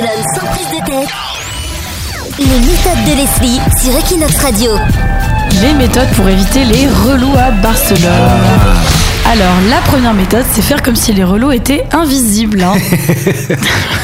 Barcelone sans prise de tête. Les méthodes de Leslie sur Equinox Radio. Les méthodes pour éviter les relous à Barcelone. Alors, la première méthode, c'est faire comme si les relous étaient invisibles. hein.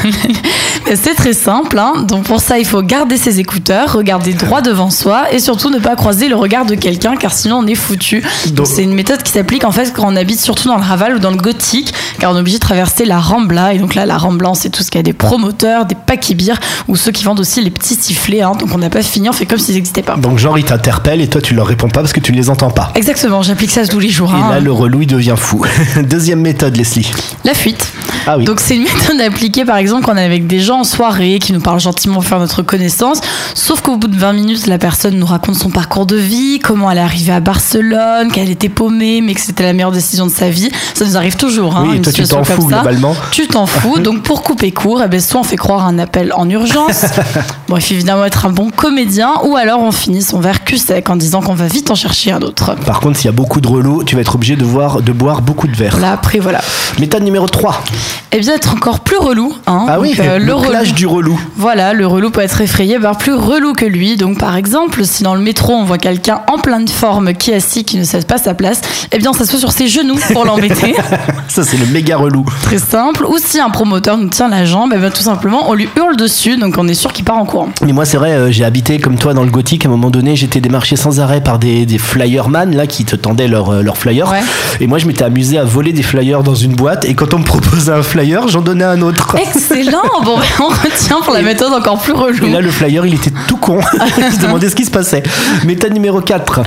c'est très simple. hein. Donc, pour ça, il faut garder ses écouteurs, regarder droit devant soi et surtout ne pas croiser le regard de quelqu'un car sinon on est foutu. Donc, c'est une méthode qui s'applique en fait quand on habite surtout dans le Raval ou dans le Gothique car on est obligé de traverser la Rambla. Et donc là, la Rambla, c'est tout ce qu'il y a des promoteurs, des paquets-bières ou ceux qui vendent aussi les petits sifflets. hein. Donc, on n'a pas fini, on fait comme s'ils n'existaient pas. Donc genre ils t'interpellent et toi tu leur réponds pas parce que tu ne les entends pas. Exactement, j'applique ça tous les jours. Et hein. là le relou il devient fou. Deuxième méthode Leslie. La fuite. Ah oui. Donc c'est une méthode appliquée par exemple quand on est avec des gens en soirée qui nous parlent gentiment pour faire notre connaissance. Sauf qu'au bout de 20 minutes, la personne nous raconte son parcours de vie, comment elle est arrivée à Barcelone, qu'elle était paumée, mais que c'était la meilleure décision de sa vie. Ça nous arrive toujours. Hein, Oui, une toi, tu situation comme fous, ça. Tu t'en fous. Donc pour couper court, eh ben, soit on fait croire un appel en urgence. bon, il faut évidemment être un bon comédien, ou alors on finit son verre cul sec en disant qu'on va vite en chercher un autre. Par contre s'il y a beaucoup de relous, tu vas être obligé de, voir, de boire beaucoup de verre. Là après voilà. Méthode numéro 3. Eh bien être encore plus relou. Hein. Ah oui, euh, le, relou. clash du relou. Voilà, le relou peut être effrayé par plus relou que lui. Donc, par exemple, si dans le métro on voit quelqu'un en pleine forme qui est assis, qui ne cède pas sa place, eh bien, on s'assoit sur ses genoux pour l'embêter. Ça c'est le méga relou. Très simple. Ou si un promoteur nous tient la jambe, eh bien, tout simplement, on lui hurle dessus. Donc, on est sûr qu'il part en Mais moi c'est vrai, euh, j'ai habité comme toi dans le gothique. À un moment donné, j'étais démarché sans arrêt par des, des flyerman là qui te tendaient leurs euh, leurs flyers. Ouais. Et moi je m'étais amusé à voler des flyers dans une boîte. Et quand on me proposait un flyer, j'en donnais un autre. Excellent. Bon, ben, on retient pour la méthode encore plus relou. Et là, le flyer, il était tout con. il se demandait ce qui se passait. Méthode numéro 4.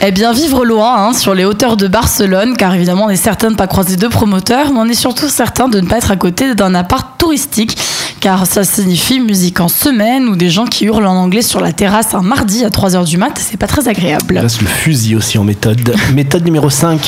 Eh bien, vivre loin, hein, sur les hauteurs de Barcelone, car évidemment, on est certain de ne pas croiser deux promoteurs, mais on est surtout certain de ne pas être à côté d'un appart touristique, car ça signifie musique en semaine ou des gens qui hurlent en anglais sur la terrasse un mardi à 3h du mat, c'est pas très agréable. Là, le fusil aussi en méthode. méthode numéro 5.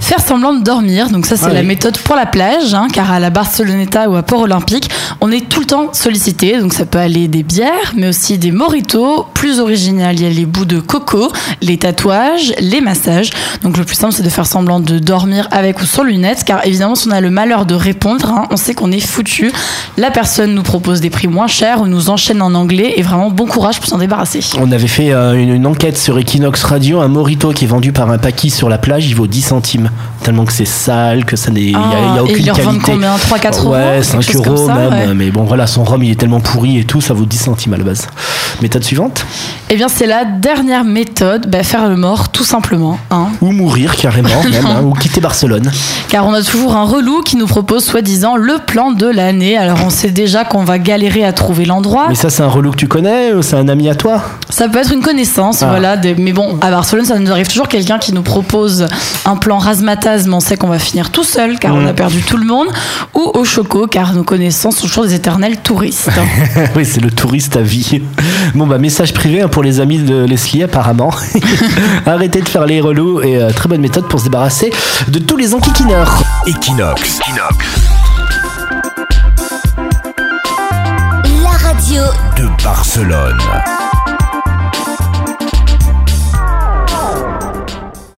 Faire semblant de dormir, donc ça c'est Ah la oui. méthode pour la plage, hein, car à la Barceloneta ou à Port Olympique, on est tout le temps sollicité, donc ça peut aller des bières, mais aussi des moritos. Plus original, il y a les bouts de coco, les tatouages, les massages. Donc le plus simple c'est de faire semblant de dormir avec ou sans lunettes, car évidemment si on a le malheur de répondre, hein, on sait qu'on est foutu. La personne nous propose des prix moins chers ou nous enchaîne en anglais, et vraiment bon courage pour s'en débarrasser. On avait fait euh, une, une enquête sur Equinox Radio. Un morito qui est vendu par un paquis sur la plage, il vaut 10 centimes. Tellement que c'est sale, que ça n'est. Il n'y a, a Ah, et aucune ils le revendent qualité. combien 3-4 euros Ouais, quelque 5 chose comme euros ça, même. ouais. Mais bon, voilà, son rhum, il est tellement pourri et tout, ça vaut 10 centimes à la base. Méthode suivante Eh bien c'est la dernière méthode, bah, faire le mort tout simplement. Hein. Ou mourir carrément, même, hein, ou quitter Barcelone. Car on a toujours un relou qui nous propose soi-disant le plan de l'année. Alors on sait déjà qu'on va galérer à trouver l'endroit. Mais ça, c'est un relou que tu connais ou c'est un ami à toi? Ça peut être une connaissance, Ah. voilà. des- Mais bon, à Barcelone, ça nous arrive toujours quelqu'un qui nous propose un plan razzmatazz, mais on sait qu'on va finir tout seul car on a perdu tout le monde. Ou au choco, car nos connaissances sont toujours des éternels touristes. oui, c'est le touriste à vie. Bon, bah, message privé hein, pour les amis de Leslie, apparemment. Arrêtez de faire les relous et euh, très bonne méthode pour se débarrasser de tous les enquiquineurs. Equinox. La De Barcelone.